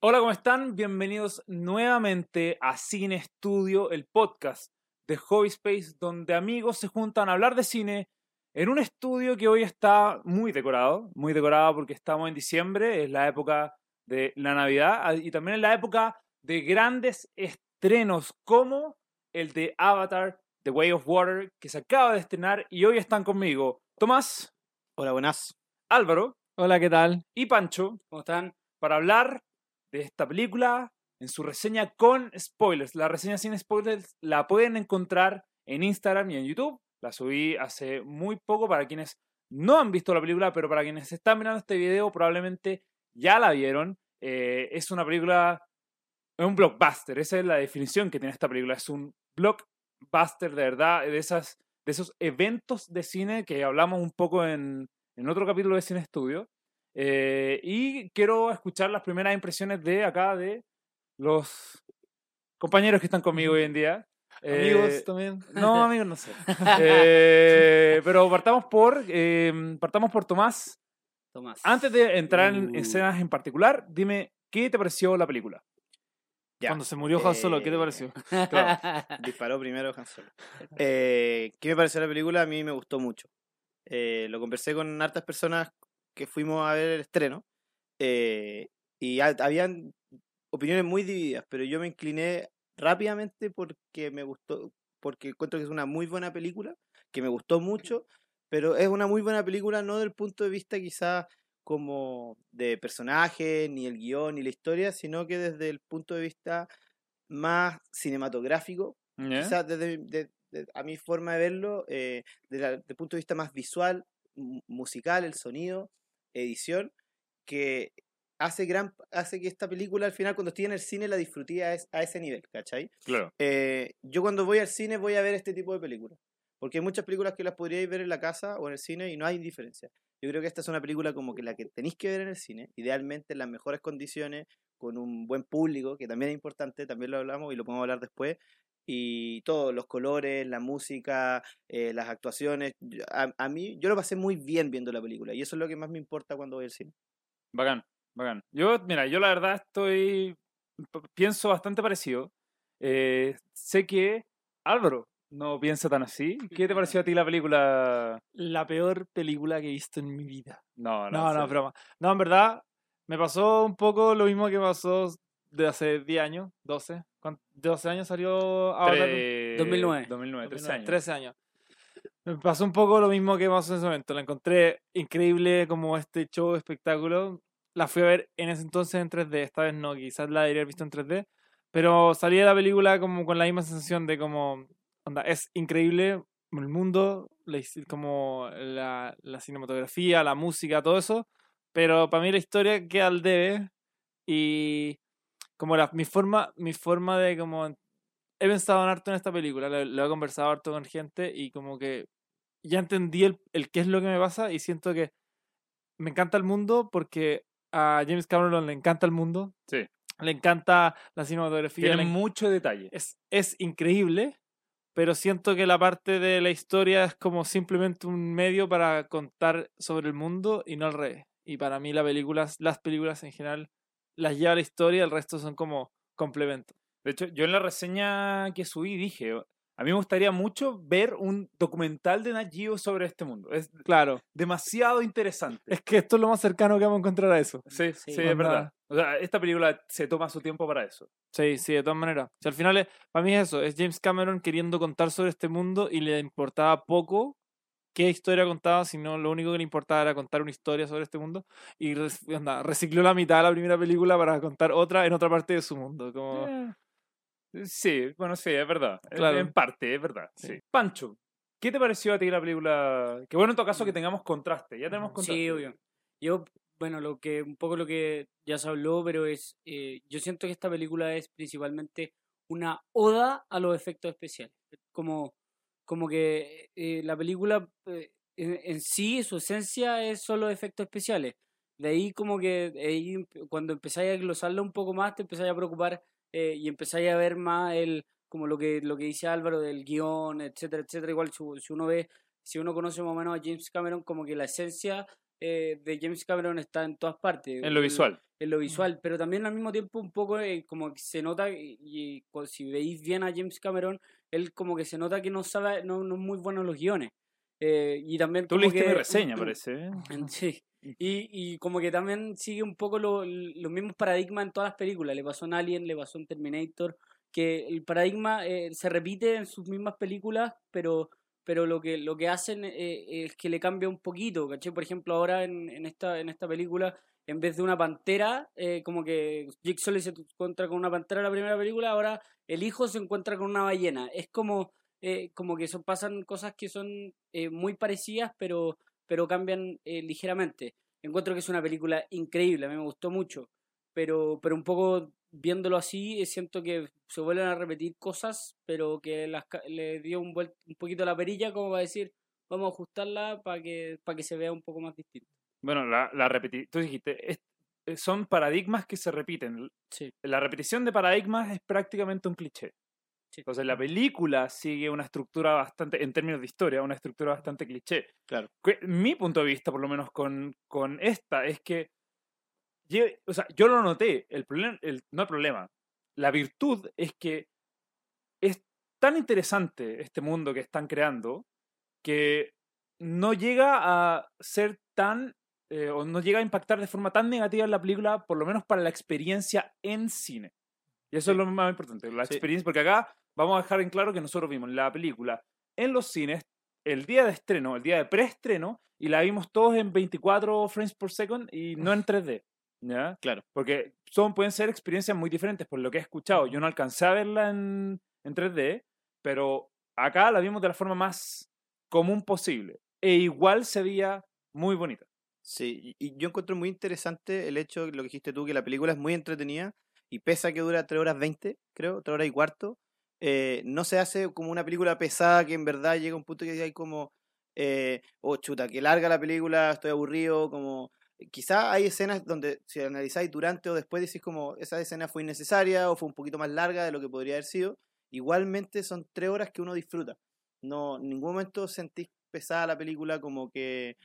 Hola, ¿cómo están? Bienvenidos nuevamente a Cine Estudio, el podcast de Hobby Space, donde amigos se juntan a hablar de cine en un estudio que hoy está muy decorado, muy decorado porque estamos en diciembre, es la época de la Navidad ah, y también es la época de grandes estrenos como el de Avatar, The Way of Water, que se acaba de estrenar y hoy están conmigo Tomás, Hola, buenas. Álvaro Hola, ¿qué tal? y Pancho ¿Cómo están? para hablar de esta película en su reseña con spoilers. La reseña sin spoilers la pueden encontrar en Instagram y en YouTube. La subí hace muy poco para quienes no han visto la película, pero para quienes están mirando este video probablemente ya la vieron. Eh, es una película, es un blockbuster. Esa es la definición que tiene esta película. Es un blockbuster de verdad, de, esas, de esos eventos de cine que hablamos un poco en, en otro capítulo de Cine Estudio. Eh, y quiero escuchar las primeras impresiones de acá de los compañeros que están conmigo hoy en día. Amigos Eh, también. no, amigos, no sé. Eh, pero partamos por, eh, partamos por Tomás. Tomás. Antes de entrar en Uh. escenas en particular, dime, ¿qué te pareció la película? Ya. Cuando se murió Han Solo, ¿qué te pareció? Disparó primero Han Solo. Eh, ¿Qué me pareció la película? A mí me gustó mucho. Eh, lo conversé con hartas personas que fuimos a ver el estreno. eh, y ha- habían opiniones muy divididas, pero yo me incliné rápidamente porque me gustó, porque encuentro que es una muy buena película, que me gustó mucho, pero es una muy buena película no del punto de vista quizás como de personaje, ni el guion, ni la historia, sino que desde el punto de vista más cinematográfico, quizás desde de- de- a mi forma de verlo, eh, desde el punto de vista más visual, mu- musical, el sonido, edición, que hace, gran, hace que esta película al final cuando estoy en el cine la disfruté a, es- a ese nivel, ¿cachai? Claro. Eh, yo cuando voy al cine voy a ver este tipo de películas. Porque hay muchas películas que las podríais ver en la casa o en el cine y no hay diferencia. Yo creo que esta es una película como que la que tenéis que ver en el cine, idealmente en las mejores condiciones, con un buen público, que también es importante, también lo hablamos y lo podemos hablar después. Y todos, los colores, la música, eh, las actuaciones. A, a mí, yo lo pasé muy bien viendo la película y eso es lo que más me importa cuando voy al cine. Bacán, bacán. Yo, mira, yo la verdad estoy. Pienso bastante parecido. Eh, sé que Álvaro no piensa tan así. ¿Qué te pareció a ti la película? La peor película que he visto en mi vida. No, no. No, no, broma. No, en verdad, me pasó un poco lo mismo que pasó de hace 10 años, 12. ¿Cuán- ¿De 12 años salió Avatar? Tre- 2009. 2009, 13 años. 13 años. Me pasó un poco lo mismo que pasó en ese momento. La encontré increíble como este show, espectáculo. La fui a ver en ese entonces en 3D. Esta vez no, quizás la debería haber visto en 3D. Pero salí de la película como con la misma sensación de como, onda, es increíble el mundo, como la, la cinematografía, la música, todo eso. Pero para mí la historia queda al debe. Y como la, mi forma, mi forma de como he pensado en harto en esta película, lo, lo he conversado harto con gente y como que ya entendí el, el qué es lo que me pasa y siento que me encanta el mundo porque a James Cameron le encanta el mundo, Sí. le encanta la cinematografía, Tiene mucho detalle. es, es increíble, pero siento que la parte de la historia es como simplemente un medio para contar sobre el mundo y no al revés. Y para mí la película, las películas en general las lleva la historia, el resto son como complementos. De hecho, yo en la reseña que subí dije, a mí me gustaría mucho ver un documental de Nat Geo sobre este mundo. Es Claro, demasiado interesante. es que esto es lo más cercano que vamos a encontrar a eso. Sí, sí, Sí, es verdad. O sea, esta película se toma su tiempo para eso. Sí, sí, de todas maneras. O sea, al final, es- para mí es eso, es James Cameron queriendo contar sobre este mundo y le importaba poco qué historia contaba, sino lo único que le importaba era contar una historia sobre este mundo y onda, recicló la mitad de la primera película para contar otra en otra parte de su mundo. Como... Eh, Sí, bueno, sí, es verdad. En- Claro. En parte, es verdad. Sí. Sí. Pancho, ¿qué te pareció a ti la película? Que bueno en todo caso que tengamos contraste. Ya tenemos contraste. Sí, obvio. Yo, bueno, lo que un poco lo que ya se habló, pero es, eh, yo siento que esta película es principalmente una oda a los efectos especiales. Como, como que eh, la película eh, en, en sí, su esencia es solo efectos especiales. De ahí como que de ahí, cuando empezáis a glosarla un poco más, te empezáis a preocupar eh, y empezáis a ver más el como lo que lo que dice Álvaro del guion, etcétera, etcétera. Igual si, si uno ve, si uno conoce más o menos a James Cameron, como que la esencia eh, de James Cameron está en todas partes. En lo visual. en lo visual, pero también al mismo tiempo un poco eh, como que se nota, y, y si veis bien a James Cameron, él como que se nota que no sabe, no, no es muy bueno en los guiones. Eh, y también Tú leíste mi reseña, parece. ¿eh? Sí. Y, y como que también sigue un poco lo- los mismos paradigmas en todas las películas. Le pasó en Alien, le pasó en Terminator, que el paradigma eh, se repite en sus mismas películas, pero, pero lo que, lo que hacen eh, es que le cambia un poquito, ¿cachai? Por ejemplo, ahora en, en, esta, en esta película, en vez de una pantera, eh, como que Jake Sully se encuentra con una pantera en la primera película, ahora el hijo se encuentra con una ballena. Es como, eh, como que pasan cosas que son eh, muy parecidas, pero pero cambian eh, ligeramente. Encuentro que es una película increíble, a mí me gustó mucho, pero, pero un poco viéndolo así, siento que se vuelven a repetir cosas, pero que le dio un, vuel- un poquito la perilla como para decir, vamos a ajustarla para que, que se vea un poco más distinto. Bueno, la, la repeti- Tú dijiste, son paradigmas que se repiten. Sí. La repetición de paradigmas es prácticamente un cliché. Sí. Entonces la película sigue una estructura bastante, en términos de historia, una estructura bastante cliché. Claro. Que- Mi punto de vista, por lo menos con, con esta, es que, o sea, yo lo noté, el problema, no el problema, la virtud es que es tan interesante este mundo que están creando que no llega a ser tan, eh, o no llega a impactar de forma tan negativa en la película, por lo menos para la experiencia en cine. Y eso es Sí. lo más importante, la Sí. experiencia, porque acá vamos a dejar en claro que nosotros vimos la película en los cines el día de estreno, el día de preestreno, y la vimos todos en 24 frames por second y no en 3D. ¿Ya? Claro. Porque son, pueden ser experiencias muy diferentes, por lo que he escuchado. Yo no alcancé a verla en, en 3D, pero acá la vimos de la forma más común posible. E igual se veía muy bonita. Sí, y yo encuentro muy interesante el hecho, lo que dijiste tú, que la película es muy entretenida y pese a que dura 3 horas 20, creo, 3 horas y cuarto, eh, no se hace como una película pesada que en verdad llega a un punto que hay como, eh, oh chuta, que larga la película, estoy aburrido, como... Quizá hay escenas donde si analizáis durante o después decís como esa escena fue innecesaria o fue un poquito más larga de lo que podría haber sido. Igualmente son tres horas que uno disfruta. No, en ningún momento sentís pesada la película como que,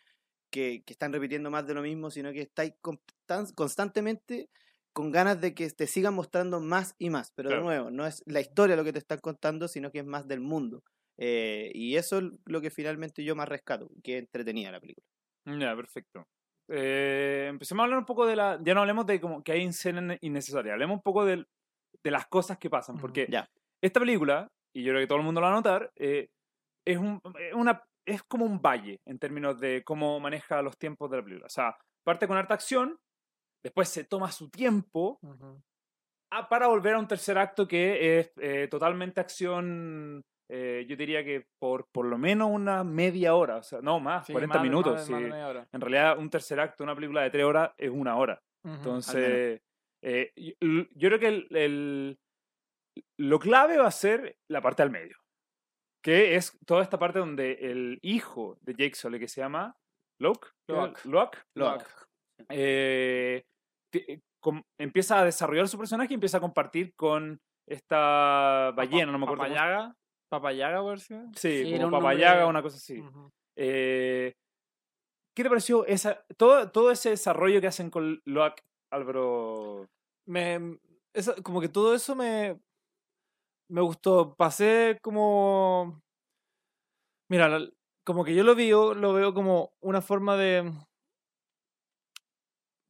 que, que están repitiendo más de lo mismo, sino que estáis constan- constantemente con ganas de que te sigan mostrando más y más. Pero Claro. de nuevo, no es la historia lo que te están contando, sino que es más del mundo. Eh, y eso es lo que finalmente yo más rescato, que entretenía la película. Ya, perfecto. Eh, empecemos a hablar un poco de la. Ya no hablemos de como que hay escenas innecesarias, hablemos un poco de las cosas que pasan. Porque esta película, y yo creo que todo el mundo la va a notar, eh, es, un, es una, es como un valle en términos de cómo maneja los tiempos de la película. O sea, parte con harta acción, después se toma su tiempo para volver a un tercer acto que es eh, totalmente acción. eh, yo diría que por por lo menos una media hora, o sea, no más, Sí, 40 más de- más minutos. sí. más. En realidad, un tercer acto, una película de tres horas, es una hora. Entonces, eh, yo creo que el, el- lo clave va a ser la parte al medio, que es toda esta parte donde el hijo de Jake Sully, que se llama Locke, Locke. Locke, Locke. eh, empieza a desarrollar su personaje y empieza a compartir con esta ballena, no me acuerdo. cómo Papayaga. Papayaga, por decir. Sí, Sí, era como un nombre- Papayaga, una cosa así. Eh, ¿Qué te pareció esa, todo, todo ese desarrollo que hacen con Locke, Álvaro? me como que todo eso me me gustó pasé como mira como que yo lo veo lo veo como una forma de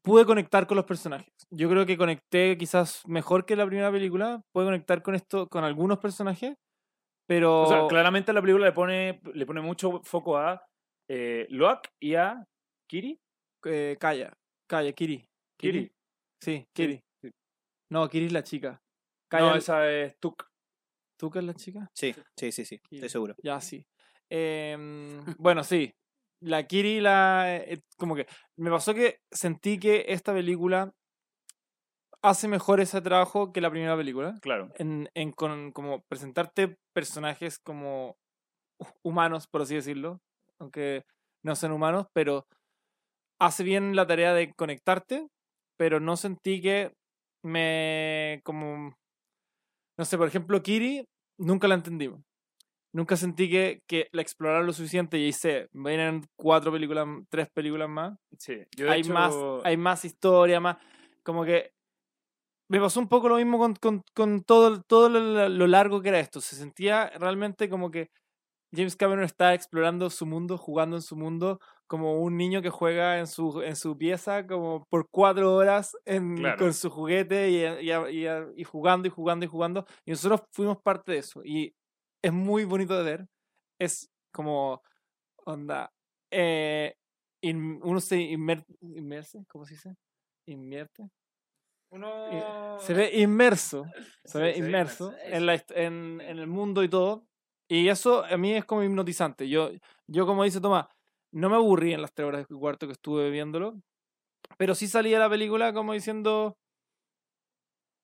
pude conectar con los personajes yo creo que conecté quizás mejor que la primera película pude conectar con esto con algunos personajes pero O sea, claramente la película le pone, le pone mucho foco a eh, Locke y a Kiri. eh, calla calla Kiri Kiri. sí Kiri sí. no Kiri es la chica No, Calla, esa es Tuk. ¿Tú que es la chica Sí, sí, sí, sí, estoy seguro. Ya, sí. Em, bueno, sí. La Kiri, la. eh, como que. Me pasó que sentí que esta película hace mejor ese trabajo que la primera película. Claro. En, en con, como presentarte personajes como hu- humanos, por así decirlo. Aunque no sean humanos, pero hace bien la tarea de conectarte. Pero no sentí que me. como. No sé, por ejemplo, Kiri, nunca la entendimos. nunca sentí que, que la exploraron lo suficiente y hice, vienen cuatro películas, tres películas más. Sí, yo hay, hecho- más, hay más historia, más. Como que. Me pasó un poco lo mismo con, con, con todo, todo lo, lo largo que era esto. Se sentía realmente como que James Cameron está explorando su mundo, jugando en su mundo, como un niño que juega en su, en su pieza como por cuatro horas en, Claro. con su juguete y, y, y- y jugando y jugando y jugando. Y nosotros fuimos parte de eso. Y es muy bonito de ver. Es como, onda, eh, in- uno se inmer- inmerse, ¿cómo se dice? Invierte. Uno... Se ve inmerso, se Sí, ve se inmerso inmerso, en, la, en, en el mundo y todo. Y eso a mí es como hipnotizante. Yo, yo como dice Tomás, no me aburrí en las tres horas y cuarto que estuve viéndolo, pero sí salí de la película como diciendo,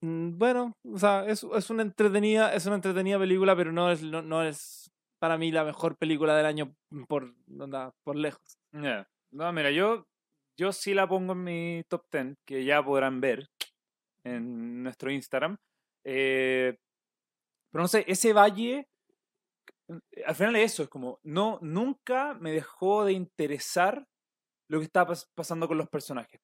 "Mm, bueno, o sea, es, es una entretenida, es una entretenida película, pero no es, no, no es para mí la mejor película del año por, por lejos. Ya. No, mira, yo, yo sí la pongo en mi top 10, que ya podrán ver en nuestro Instagram. Eh, pero no sé, ese valle, al final es eso, es como, no, nunca me dejó de interesar lo que estaba pas- pasando con los personajes.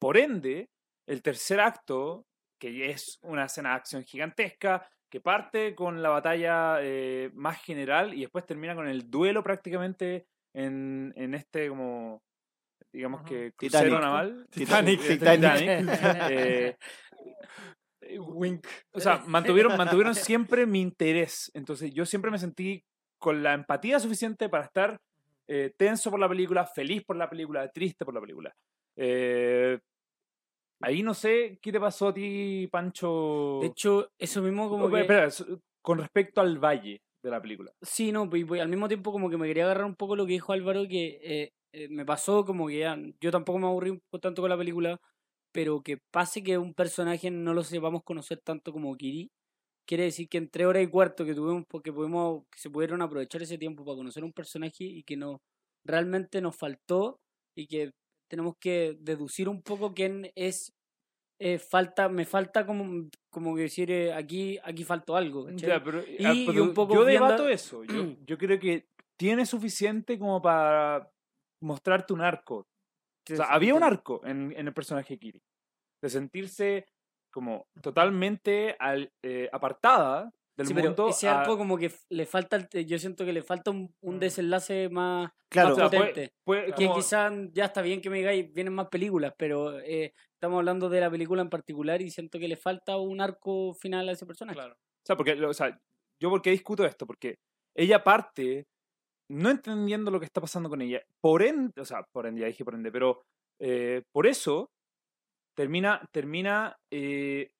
Por ende, el tercer acto, que es una escena de acción gigantesca, que parte con la batalla eh, más general y después termina con el duelo prácticamente en, en este como digamos Ajá. que Titanic. crucero naval Titanic. Eh, Titanic. eh, eh, wink. o sea mantuvieron mantuvieron siempre mi interés. Entonces yo siempre me sentí con la empatía suficiente para estar eh, tenso por la película feliz por la película triste por la película. Eh, ahí no sé qué te pasó a ti Pancho. De hecho, eso mismo como que... espera, s- con respecto al valle de la película. Sí, no, pues, pues, al mismo tiempo como que me quería agarrar un poco lo que dijo Álvaro, que eh, eh, me pasó como que ya, yo tampoco me aburrí tanto con la película, pero que pase que un personaje no lo sepamos conocer tanto como Kiri, quiere decir que en tres horas y cuarto que tuvimos, porque pudimos, que se pudieron aprovechar ese tiempo para conocer un personaje y que no, realmente nos faltó y que tenemos que deducir un poco quién es, eh, falta, me falta como, como que decir, eh, aquí, aquí faltó algo, ¿cachai? Ya, pero, Y- ah, y un poco yo viendo- debato eso. Yo, yo creo que tiene suficiente como para mostrarte un arco. O sea, había un arco en, en el personaje Kiri. De sentirse como totalmente al- eh, apartada del Sí, pero mundo. ese a- arco como que le falta, yo siento que le falta un, un Mm. desenlace más, Claro, o sea, puede- potente. puede- que como- quizás ya está bien que me digáis, vienen más películas, pero eh, estamos hablando de la película en particular y siento que le falta un arco final a ese personaje. Claro. O sea, porque, o sea, yo por qué discuto esto, porque ella parte no entendiendo lo que está pasando con ella. Por ende, o sea, por ende, ya dije por ende, pero eh, por eso termina, termina, eh,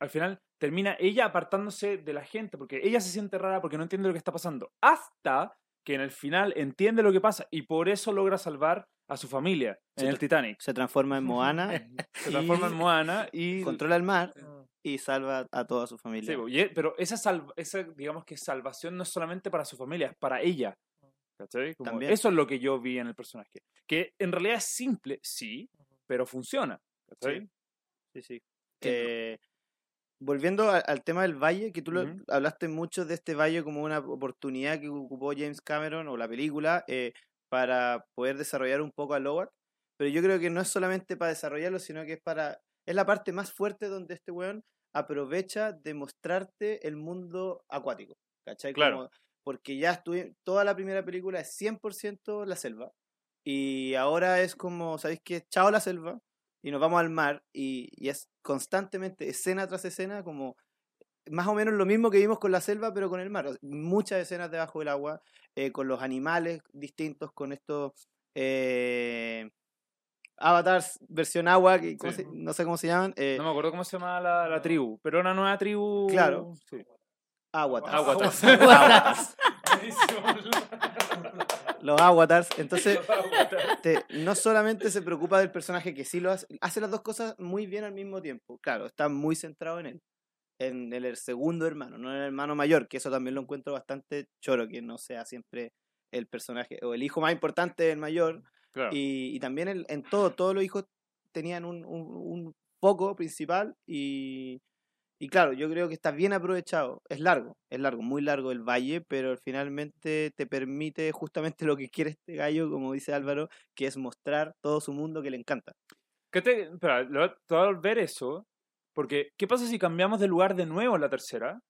al final, termina ella apartándose de la gente, porque ella se siente rara porque no entiende lo que está pasando. Hasta que en el final entiende lo que pasa y por eso logra salvar a su familia en Se el Titanic. Se transforma en Moana, Se transforma en Moana y controla el mar Ah. Y salva a toda su Sí, familia. y e- pero esa, salv- esa, digamos que salvación no es solamente para su familia, es para ella. ¿Cachai? Como También. Eso es lo que yo vi en el personaje. Que en realidad es simple, sí, pero funciona. ¿cachai? Sí, sí. Eh, volviendo a- al tema del valle, que tú lo- hablaste mucho de este valle como una oportunidad que ocupó James Cameron o la película eh, para poder desarrollar un poco a Lowak, pero yo creo que no es solamente para desarrollarlo, sino que es para es la parte más fuerte donde este weón aprovecha de mostrarte el mundo acuático, ¿cachai? Claro. Como- porque ya estuve, toda la primera película es 100% la selva, y ahora es como, ¿sabéis qué? Chao la selva, y nos vamos al mar y, y es constantemente escena tras escena como más o menos lo mismo que vimos con la selva pero con el mar. Muchas escenas debajo del agua, eh, con los animales distintos, con estos eh, avatars versión agua, que, ¿cómo Sí. se- no sé cómo se llaman. eh, No me acuerdo cómo se llama la, la tribu, pero una nueva tribu. Claro. Sí. avatars. Aguatars. Avatars. Los avatars. Entonces, te- no solamente se preocupa del personaje que sí lo hace, hace las dos cosas muy bien al mismo tiempo. Claro, está muy centrado en él, en el, el segundo hermano, no en el hermano mayor, que eso también lo encuentro bastante choro, que no sea siempre el personaje o el hijo más importante del mayor. Claro. Y, y también en todo, todos los hijos tenían un, un, un foco principal y, Y claro, yo creo que está bien aprovechado. Es largo, es largo, muy largo el valle, pero finalmente te permite justamente lo que quiere este gallo, como dice Álvaro, que es mostrar todo su mundo que le encanta. ¿Qué te, espera, te voy a eso, porque ¿qué pasa si cambiamos de lugar de nuevo en la tercera?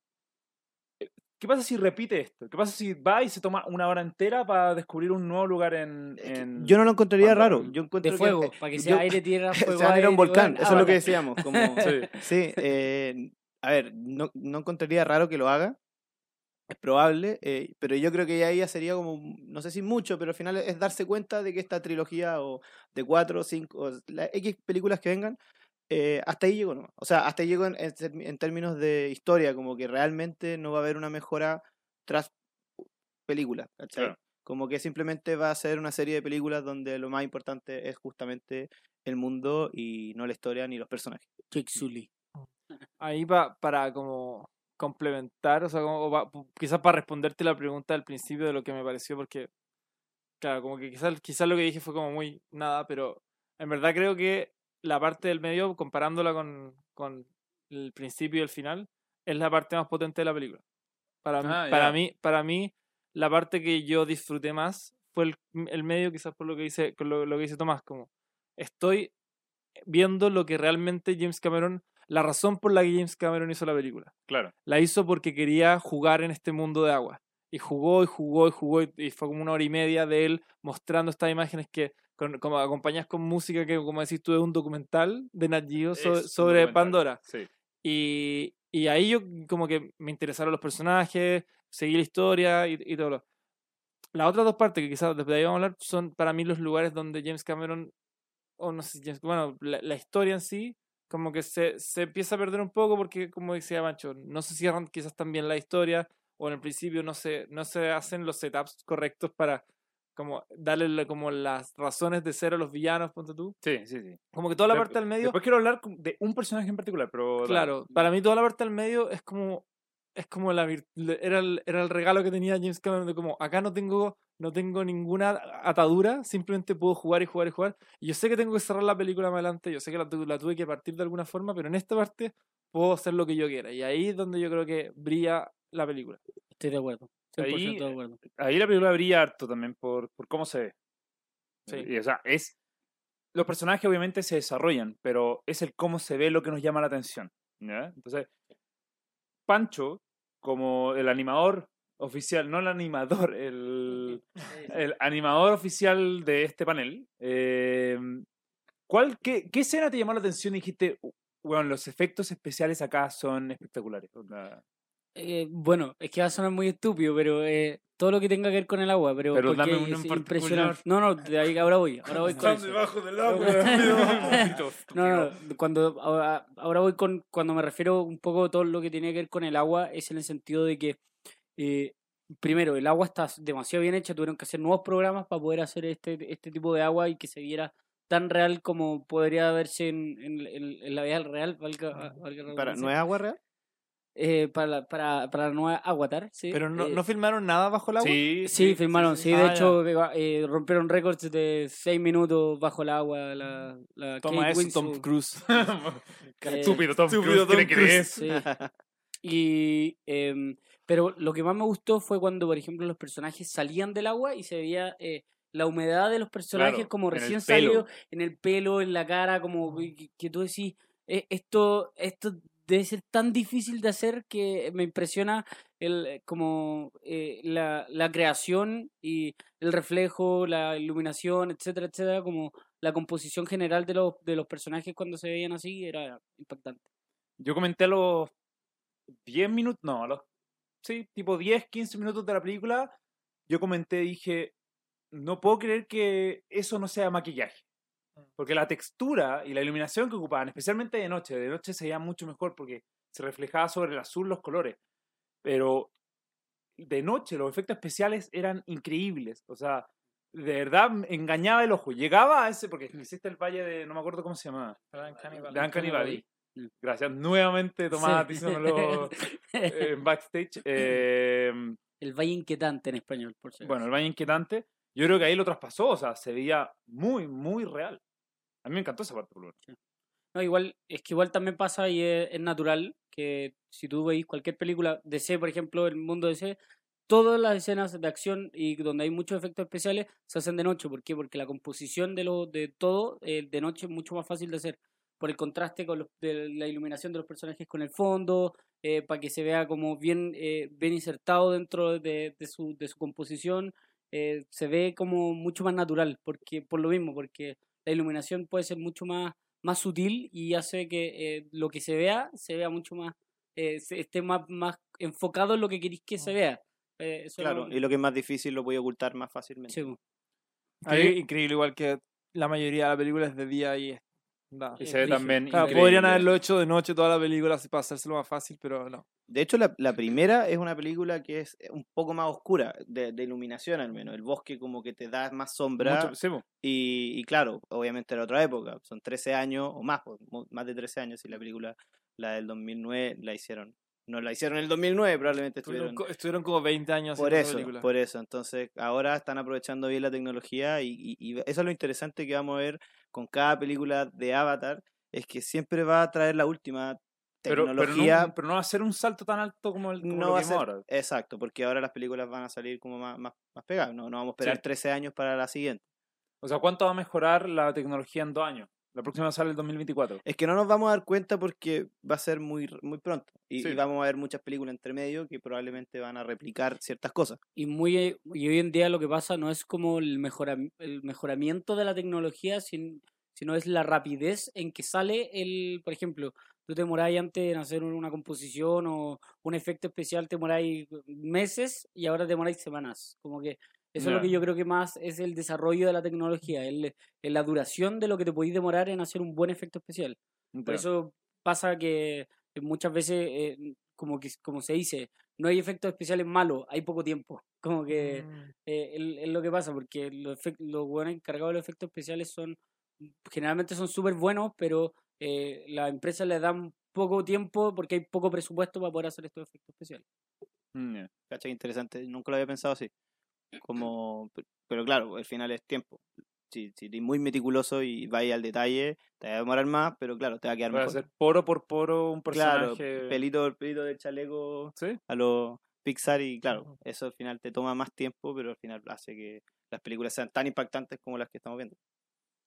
¿Qué pasa si repite esto? ¿Qué pasa si va y se toma una hora entera para descubrir un nuevo lugar en... Que en- Yo no lo encontraría raro. Yo encuentro De que- fuego, eh, para que yo- sea aire, tierra, fuego, van a ir a un aire, volcán, eso es lo que Ah, decíamos. Como, Sí. Sí, eh, a ver, no, no encontraría raro que lo haga. Es probable, eh, pero yo creo que ya ella sería como, no sé si mucho, pero al final es darse cuenta de que esta trilogía o de cuatro cinco, o las X películas que vengan, eh, hasta ahí llegó nomás. O sea, hasta ahí llegó en, en term- en términos de historia, como que realmente no va a haber una mejora tras película, ¿cachai? Claro. Como que simplemente va a ser una serie de películas donde lo más importante es justamente el mundo y no la historia ni los personajes. Jake Sully. Ahí pa- para como complementar, o sea, como, o quizás para responderte la pregunta al principio de lo que me pareció, porque, claro, como que quizás, quizás lo que dije fue como muy nada, pero en verdad creo que la parte del medio, comparándola con, con el principio y el final, es la parte más potente de la película. Para, mí- Ah, para, mí, para mí, la parte que yo disfruté más fue el, el medio, quizás por lo que dice, lo, lo que dice Tomás, como estoy viendo lo que realmente James Cameron, la razón por la que James Cameron hizo la película. Claro. La hizo porque quería jugar en este mundo de agua. Y jugó y jugó y jugó y, y fue como una hora y media de él mostrando estas imágenes que con, como acompañadas con música que, como decís tú, es un documental de Nat Geo sobre documental, Pandora. Sí. Y, y ahí yo como que me interesaron los personajes, seguí la historia y, y todo lo. Las otras dos partes que quizás después de ahí vamos a hablar son para mí los lugares donde James Cameron, o no sé James, bueno, la, la historia en sí, como que se, se empieza a perder un poco porque, como decía Mancho, no se cierran quizás también la historia o en el principio no se, no se hacen los setups correctos para como darle como las razones de ser a los villanos, ponte tú. Sí, sí, sí. Como que toda la parte del medio... Después quiero hablar de un personaje en particular, pero... Claro, para mí toda la parte del medio es como es como la era el, era el regalo que tenía James Cameron de como acá no tengo no tengo ninguna atadura, simplemente puedo jugar y jugar y jugar. Y yo sé que tengo que cerrar la película más adelante, yo sé que la tuve que partir de alguna forma, pero en esta parte puedo hacer lo que yo quiera. Y ahí es donde yo creo que brilla la película. Estoy de acuerdo. 100% Ahí, acuerdo. Ahí la película brilla harto también por, por cómo se ve. Sí. Y, o sea, es... Los personajes obviamente se desarrollan, pero es el cómo se ve lo que nos llama la atención. ¿ya? Entonces, Pancho, como el animador oficial, no el animador, el, el animador oficial de este panel, eh, ¿cuál, qué, ¿qué escena te llamó la atención y dijiste, bueno, los efectos especiales acá son espectaculares? Onda, Eh, bueno, es que va a sonar muy estúpido, pero eh, todo lo que tenga que ver con el agua, pero, Pero porque dame es impresionante. No, no, de ahí ahora voy, ahora voy con eso. del agua, No, no, cuando ahora, ahora voy con cuando me refiero un poco a todo lo que tiene que ver con el agua es en el sentido de que eh, primero el agua está demasiado bien hecha, tuvieron que hacer nuevos programas para poder hacer este este tipo de agua y que se viera tan real como podría verse en, en, en- en la vida real, valga, valga la Para. ¿No es agua real? Eh, para, la- para, para la nueva Avatar, sí. Pero no, Eh, no filmaron nada bajo el agua. Sí, Sí, filmaron, sí, de Ah, hecho eh, rompieron récords de 6 minutos bajo el agua. La, la Toma Kate eso, Tom. Cruise. Eh, Estúpido Tom Cruise. Y, em, pero lo que más me gustó fue cuando, por ejemplo, los personajes salían del agua y se veía eh, la humedad de los personajes Claro, como recién salido en el pelo, en la cara, como que, que tú decís, "Eh, esto, esto debe ser tan difícil de hacer que me impresiona el, eh, como eh, la, la creación y el reflejo, la iluminación, etcétera, etcétera, como la composición general de los, de los personajes cuando se veían así era impactante. Yo comenté a los 10 minutos, no, a los, sí, tipo 10, 15 minutos de la película, yo comenté, dije, no puedo creer que eso no sea maquillaje. Porque la textura y la iluminación que ocupaban, especialmente de noche, de noche se veía mucho mejor porque se reflejaba sobre el azul los colores. Pero de noche los efectos especiales eran increíbles. O sea, de verdad engañaba el ojo. Llegaba a ese, porque existe el valle de, no me acuerdo cómo se llamaba. Uncanny Valley. Mm. Gracias. Nuevamente Tomás Sí. en backstage. Eh, El Valle Inquietante en español, por si bueno, el. Valle Inquietante. Yo creo que ahí lo traspasó. O sea, se veía muy, muy real. A mí me encantó esa parte. por. No, igual, es que igual también pasa y es, natural que si tú veis cualquier película DC, por ejemplo, el mundo DC, todas las escenas de acción y donde hay muchos efectos especiales se hacen de noche. ¿Por qué? Porque la composición de, lo, de todo de noche es mucho más fácil de hacer. Por el contraste con de la iluminación de los personajes con el fondo, eh, para que se vea como bien, eh, bien insertado dentro de, de su, de su composición. eh, se ve como mucho más natural, porque por lo mismo, porque la iluminación puede ser mucho más, más sutil y hace que eh, lo que se vea se vea mucho más, eh, se- esté más, más enfocado en lo que queréis que se vea. Eh, eso es Claro, y lo que es más difícil lo voy a ocultar más fácilmente. sí. Ahí, increíble, igual que la mayoría de la película es de día y es- Y Es se ve también Claro, increíble. podrían haberlo hecho de noche toda la película así para hacérselo más fácil, pero no. De hecho, la, la primera es una película que es un poco más oscura, de, de iluminación al menos. El bosque como que te da más sombra. Mucho- sí. Y, y claro, obviamente era otra época. Son 13 años o más, más de 13 años. Y la película, la del 2009, la hicieron. No la hicieron en el 2009, probablemente Estuvieron, estuvieron. co- estuvieron como 20 años Por haciendo la eso, película. por eso. Entonces, ahora están aprovechando bien la tecnología y, y- y eso es lo interesante que vamos a ver con cada película de Avatar, es que siempre va a traer la última Pero, pero, tecnología. no, pero no va a ser un salto tan alto como el como no lo va que ser, vimos ahora. exacto, porque ahora las películas van a salir como más, más, más pegadas, no, no vamos a esperar Sí. 13 años para la siguiente. O sea, ¿cuánto va a mejorar la tecnología en dos años? La próxima sale el 2024. Es que no nos vamos a dar cuenta porque va a ser muy, muy pronto y, Sí. y vamos a ver muchas películas entre medio que probablemente van a replicar ciertas cosas. Y, muy, eh, y hoy en día lo que pasa no es como el, mejora, el mejoramiento de la tecnología, sin- sino es la rapidez en que sale el, por ejemplo, tú te demoráis antes en hacer una composición o un efecto especial, te demoráis meses y ahora te demoráis semanas. Como que eso es lo que yo creo que más es el desarrollo de la tecnología, el, el la duración de lo que te podéis demorar en hacer un buen efecto especial. Por eso pasa que muchas veces, eh, como, que, como se dice, no hay efectos especiales malos, hay poco tiempo. Como que Mm. eh, es, es lo que pasa, porque los, los buenos encargados de los efectos especiales son, generalmente son súper buenos, pero eh, las empresas les dan poco tiempo porque hay poco presupuesto para poder hacer estos efectos especiales. Mm, ya. ¿Cachai? Interesante, nunca lo había pensado así. Como, pe- pero claro, al final es tiempo. Si, si eres muy meticuloso y vais al detalle, te va a demorar más, pero claro, te va a quedar Va a mejor. ser poro por poro un Claro, personaje. pelito, pelito del chaleco ¿Sí? a los Pixar y claro, eso al final te toma más tiempo, pero al final hace que las películas sean tan impactantes como las que estamos viendo.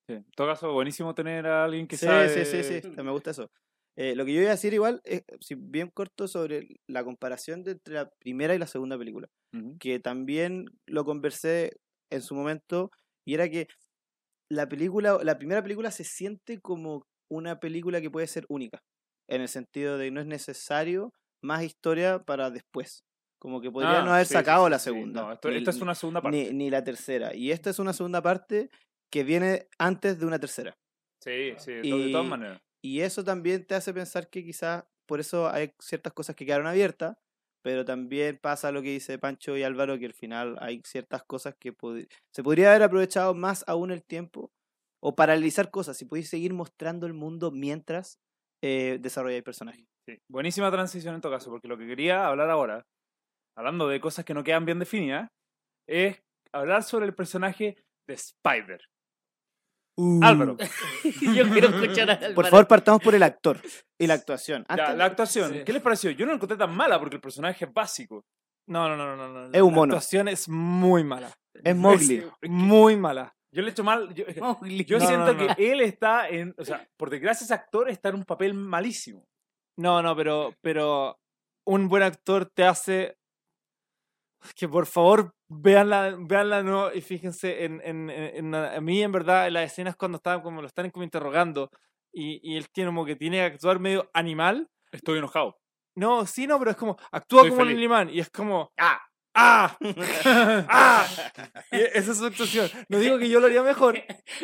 Sí. En todo caso, buenísimo tener a alguien que sí, sabe. sí, sí, sí, me gusta eso. Eh, lo que yo iba a decir igual, es si bien corto sobre la comparación de entre la primera y la segunda película, Ujú. que también lo conversé en su momento, y era que la película, la primera película se siente como una película que puede ser única, en el sentido de no es necesario más historia para después. Como que podría Ah, no haber sí, sí, sacado sí, la sí. segunda. No, esto- ni- esta es una segunda parte. ni, ni la tercera. Y esta es una segunda parte que viene antes de una tercera. Sí, sí, de, to- de todas maneras. Y eso también te hace pensar que quizás por eso hay ciertas cosas que quedaron abiertas, pero también pasa lo que dice Pancho y Álvaro, que al final hay ciertas cosas que se podría haber aprovechado más aún el tiempo o paralizar cosas, si podéis seguir mostrando el mundo mientras eh, desarrolláis personajes. Buenísima transición en todo caso, porque lo que quería hablar ahora, hablando de cosas que no quedan bien definidas, es hablar sobre el personaje de Spider. Álvaro. Yo quiero escuchar a Por Álvaro. favor, partamos por el actor y la actuación. Ya, la actuación, sí. ¿qué les pareció? Yo no la encontré tan mala porque el personaje es básico. No, no, no, no, no. no. Es un La mono. actuación es muy mala. es Mowgli. Muy mala. Yo le he hecho mal. Yo, Mowgli. yo No, siento no, no. que él está en. O sea, por desgracia, ese actor está en un papel malísimo. No, no, pero, pero un buen actor te hace que por favor veanla, veanla no y fíjense en, en, en- en- a mí en verdad en las escenas cuando estaban como lo están como interrogando y, y él tiene como que tiene que actuar medio animal. Estoy enojado. No, sí, no, pero es como actúa Estoy como un animal y es como ¡Ah! ¡Ah! ¡Ah! Y esa es su actuación. No digo que yo lo haría mejor,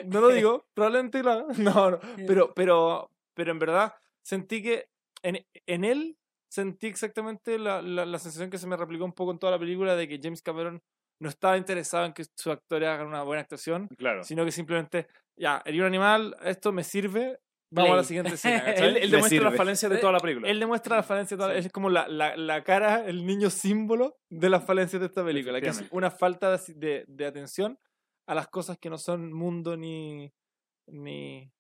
no lo digo, probablemente lo. No, no, pero, pero, pero en verdad sentí que en, en él sentí exactamente la, la, la sensación que se me replicó un poco en toda la película de que James Cameron no estaba interesado en que sus actores hagan una buena actuación, Claro. sino que simplemente, ya, herí un animal, esto me sirve, vamos a la siguiente escena. Él, él demuestra las falencias de toda la película. Él demuestra la falencia toda- Sí. es como la, la, la cara, el niño símbolo de las falencias de esta película, que es una falta de, de, de atención a las cosas que no son mundo ni, ni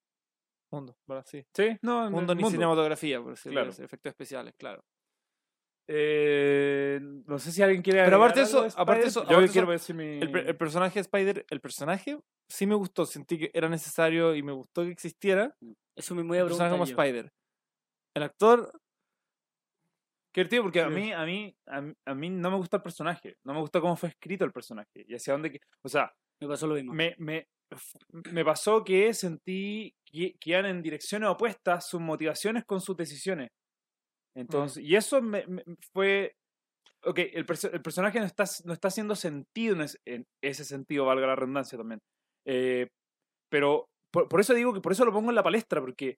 Mundo, ¿verdad? Sí. Sí, no, en Mundo ni cinematografía, por decirlo Claro. efectos especiales, claro. Eh, no sé si alguien quiere Pero aparte eso- de aparte Spider. eso- yo aparte quiero eso, decir mi... El, el personaje Spider, el personaje sí me gustó, sentí que era necesario y me gustó que existiera. Eso me voy a preguntar como yo. Spider. El actor, Qué divertido, porque a Sí. mí, a, mí, a, mí, a mí no me gusta el personaje. No me gusta cómo fue escrito el personaje. Y hacia dónde... O sea, Me pasó lo mismo. me, me, me pasó que sentí que, que iban en direcciones opuestas sus motivaciones con sus decisiones. Entonces, y eso me, me- fue... Ok, el, perso- el personaje no está, no está haciendo sentido en ese, en ese sentido, valga la redundancia también. Eh, pero por, por eso digo que por eso lo pongo en la palestra, porque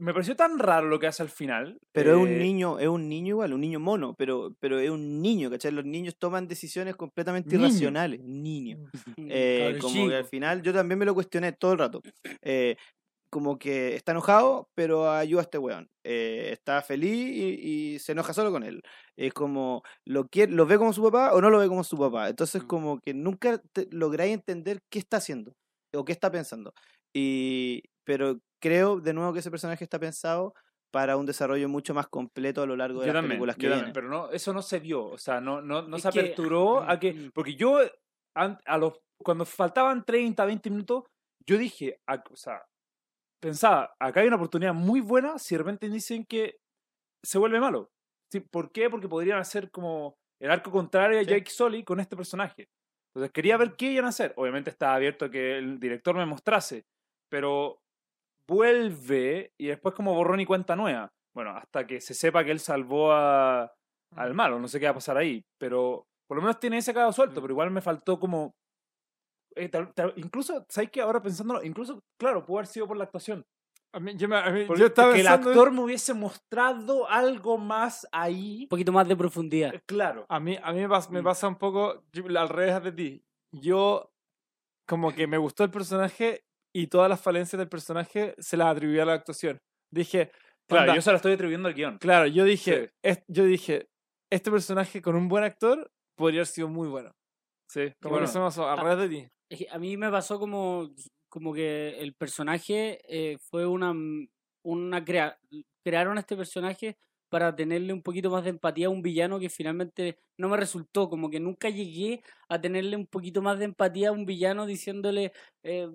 me pareció tan raro lo que hace al final. Pero es un eh, niño, es un niño igual, un niño mono, pero, pero es un niño, ¿cachai? Los niños toman decisiones completamente Niño. irracionales. Niño. Eh, como que al final yo también me lo cuestioné todo el rato. Eh, como que está enojado, pero ayuda a este weón. Eh, está feliz y, y se enoja solo con él. Es como, ¿lo, quiere, ¿lo ve como su papá o no lo ve como su papá? Entonces Mm. como que nunca lográis entender qué está haciendo o qué está pensando. Y, pero creo de nuevo que ese personaje está pensado para un desarrollo mucho más completo a lo largo de Yo las también, películas que yo también, vienen. pero no, eso no se vio, o sea, no, no, no Es se que- aperturó a que, Mm. porque yo, a los, cuando faltaban 30, 20 minutos, yo dije, a- o sea, pensaba, acá hay una oportunidad muy buena si de repente dicen que se vuelve malo. Sí, ¿Por qué? Porque podrían hacer como el arco contrario a Sí. Jake Sully con este personaje. Entonces quería ver qué iban a hacer. Obviamente estaba abierto a que el director me mostrase, pero vuelve y después como borrón y cuenta nueva. Bueno, hasta que se sepa que él salvó a, al malo, no sé qué va a pasar ahí, pero por lo menos tiene ese cabo suelto, Mm. pero igual me faltó como... eh, tal- tal- incluso, ¿sabes qué? Ahora pensándolo, incluso, claro, pudo haber sido por la actuación. a mí- yo, me- a mí- yo estaba que el actor me hubiese mostrado algo más ahí. Un poquito más de profundidad. eh, Claro. A mí, a mí me, pasa, me Mm. pasa un poco yo- al revés de ti. Yo, como que me gustó el personaje y todas las falencias del personaje se las atribuía a la actuación. Dije, Claro, onda, yo se lo estoy atribuyendo al guion. claro, yo dije, Sí. es- yo dije, este personaje con un buen actor podría haber sido muy bueno. Sí, Como bueno, que eso me pasó, al Ah. revés de ti. A mí me pasó como, como que el personaje eh, fue una, una crea crearon este personaje para tenerle un poquito más de empatía a un villano que finalmente no me resultó, como que nunca llegué a tenerle un poquito más de empatía a un villano diciéndole eh,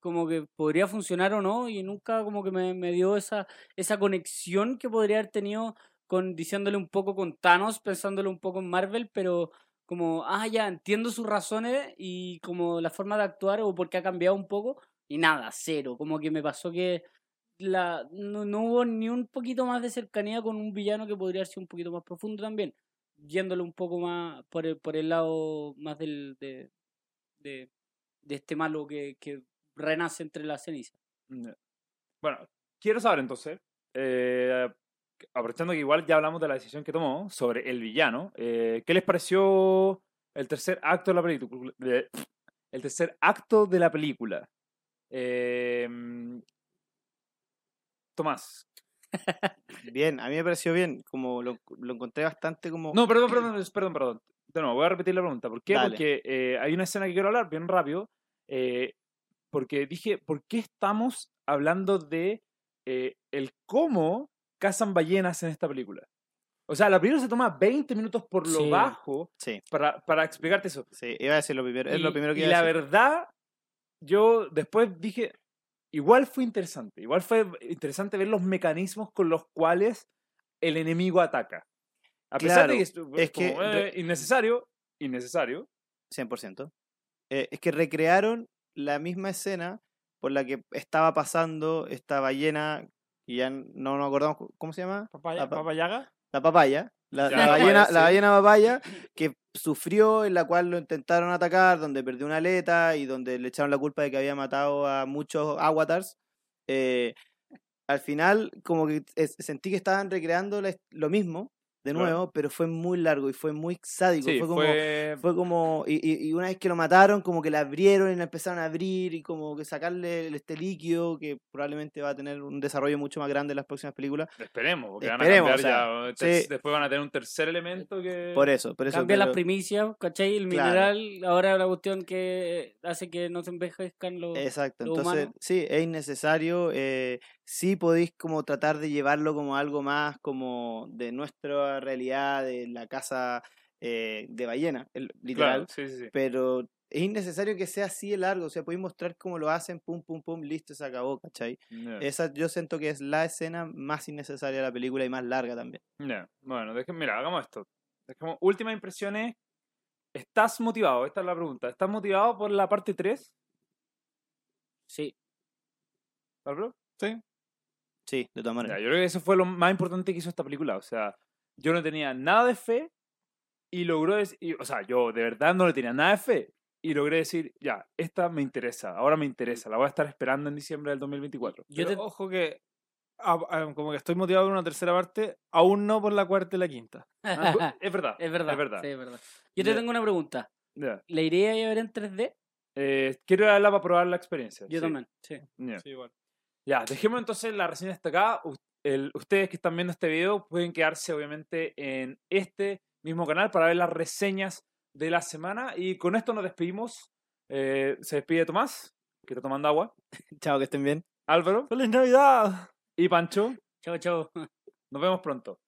como que podría funcionar o no y nunca como que me, me dio esa, esa conexión que podría haber tenido con diciéndole un poco con Thanos, pensándole un poco en Marvel, pero como, ah, ya, entiendo sus razones y como la forma de actuar o porque ha cambiado un poco y nada, cero, como que me pasó que la, no, hubo ni un poquito más de cercanía con un villano que podría ser un poquito más profundo también, yéndole un poco más por el, por el lado más del, de, de, este malo que, renace entre las cenizas. Bueno, quiero saber entonces, eh, aprovechando que igual ya hablamos de la decisión que tomó sobre el villano, eh, ¿qué les pareció el tercer acto de la película? El tercer acto de la película. Eh, Tomás. Bien, a mí me pareció bien, como lo, lo encontré bastante como... No, perdón, perdón, perdón, perdón. De nuevo, voy a repetir la pregunta. ¿Por qué? Dale. Porque eh, hay una escena que quiero hablar bien rápido. eh, porque dije, ¿por qué estamos hablando de el cómo cazan ballenas en esta película? O sea, la película se toma 20 minutos por lo Sí. bajo Sí, para, para explicarte eso. sí, iba a decir lo primero, es lo Y- primero que y iba la verdad, yo después dije, igual fue interesante. Igual fue interesante ver los mecanismos con los cuales el enemigo ataca. A pesar de que es, es como, que eh, innecesario, innecesario. 100%. Eh, es que recrearon la misma escena por la que estaba pasando esta ballena, y ya no nos acordamos, ¿cómo se llama? Papaya, pa- papayaga. La papaya. La, la la ballena, papaya, la ballena papaya que sufrió, en la cual lo intentaron atacar, donde perdió una aleta y donde le echaron la culpa de que había matado a muchos avatars. Eh, al final, como que es- sentí que estaban recreando la- lo mismo, de Claro. nuevo, pero fue muy largo y fue muy sádico. Sí, fue como, fue... fue como y, y- una vez que lo mataron, como que la abrieron y la empezaron a abrir y como que sacarle este líquido que probablemente va a tener un desarrollo mucho más grande en las próximas películas. Esperemos, porque Esperemos, van a o cambiar ya. sí. Después van a tener un tercer elemento que... Por eso, por eso. Cambia las pero- primicias, ¿cachai? El Claro. mineral, ahora la cuestión que hace que no se envejezcan los... Exacto, lo entonces humano. sí, es innecesario. Eh, sí podéis como tratar de llevarlo como algo más como de realidad, de la casa eh, de ballena, el- literal. Claro, sí, sí, sí. Pero es innecesario que sea así de largo, o sea, podéis mostrar cómo lo hacen, pum, pum, pum, listo, se acabó, ¿cachai? Esa yo siento que es la escena más innecesaria de la película y más larga también. Bueno, deje- mira, hagamos esto. Dejemos- últimas impresiones. ¿Estás motivado? Esta es la pregunta. ¿Estás motivado por la parte 3, Sí, Pablo? Sí. Sí, de todas Ya, maneras. yo creo que eso fue lo más importante que hizo esta película. O sea, yo no tenía nada de fe y logró decir, o sea, yo de verdad no le tenía nada de fe y logré decir, ya, esta me interesa, ahora me interesa, la voy a estar esperando en diciembre del 2024. yo Pero te... ojo que ah, ah, como que estoy motivado por una tercera parte, aún no por la cuarta y la quinta. Ah, es verdad, es verdad, es verdad. sí, es verdad. Yo te tengo una pregunta. Ya. ¿La iría a ver en 3D? Eh, quiero verla para probar la experiencia. Yo sí. también, sí. Ya. Sí, igual. Ya, dejemos entonces la reseña hasta acá. El- ustedes que están viendo este video pueden quedarse obviamente en este mismo canal para ver las reseñas de la semana. Y con esto nos despedimos. Eh, se despide Tomás, que está tomando agua. Chao, que estén bien. Álvaro ¡Feliz Navidad! y Pancho. Chao, chao. Nos vemos pronto.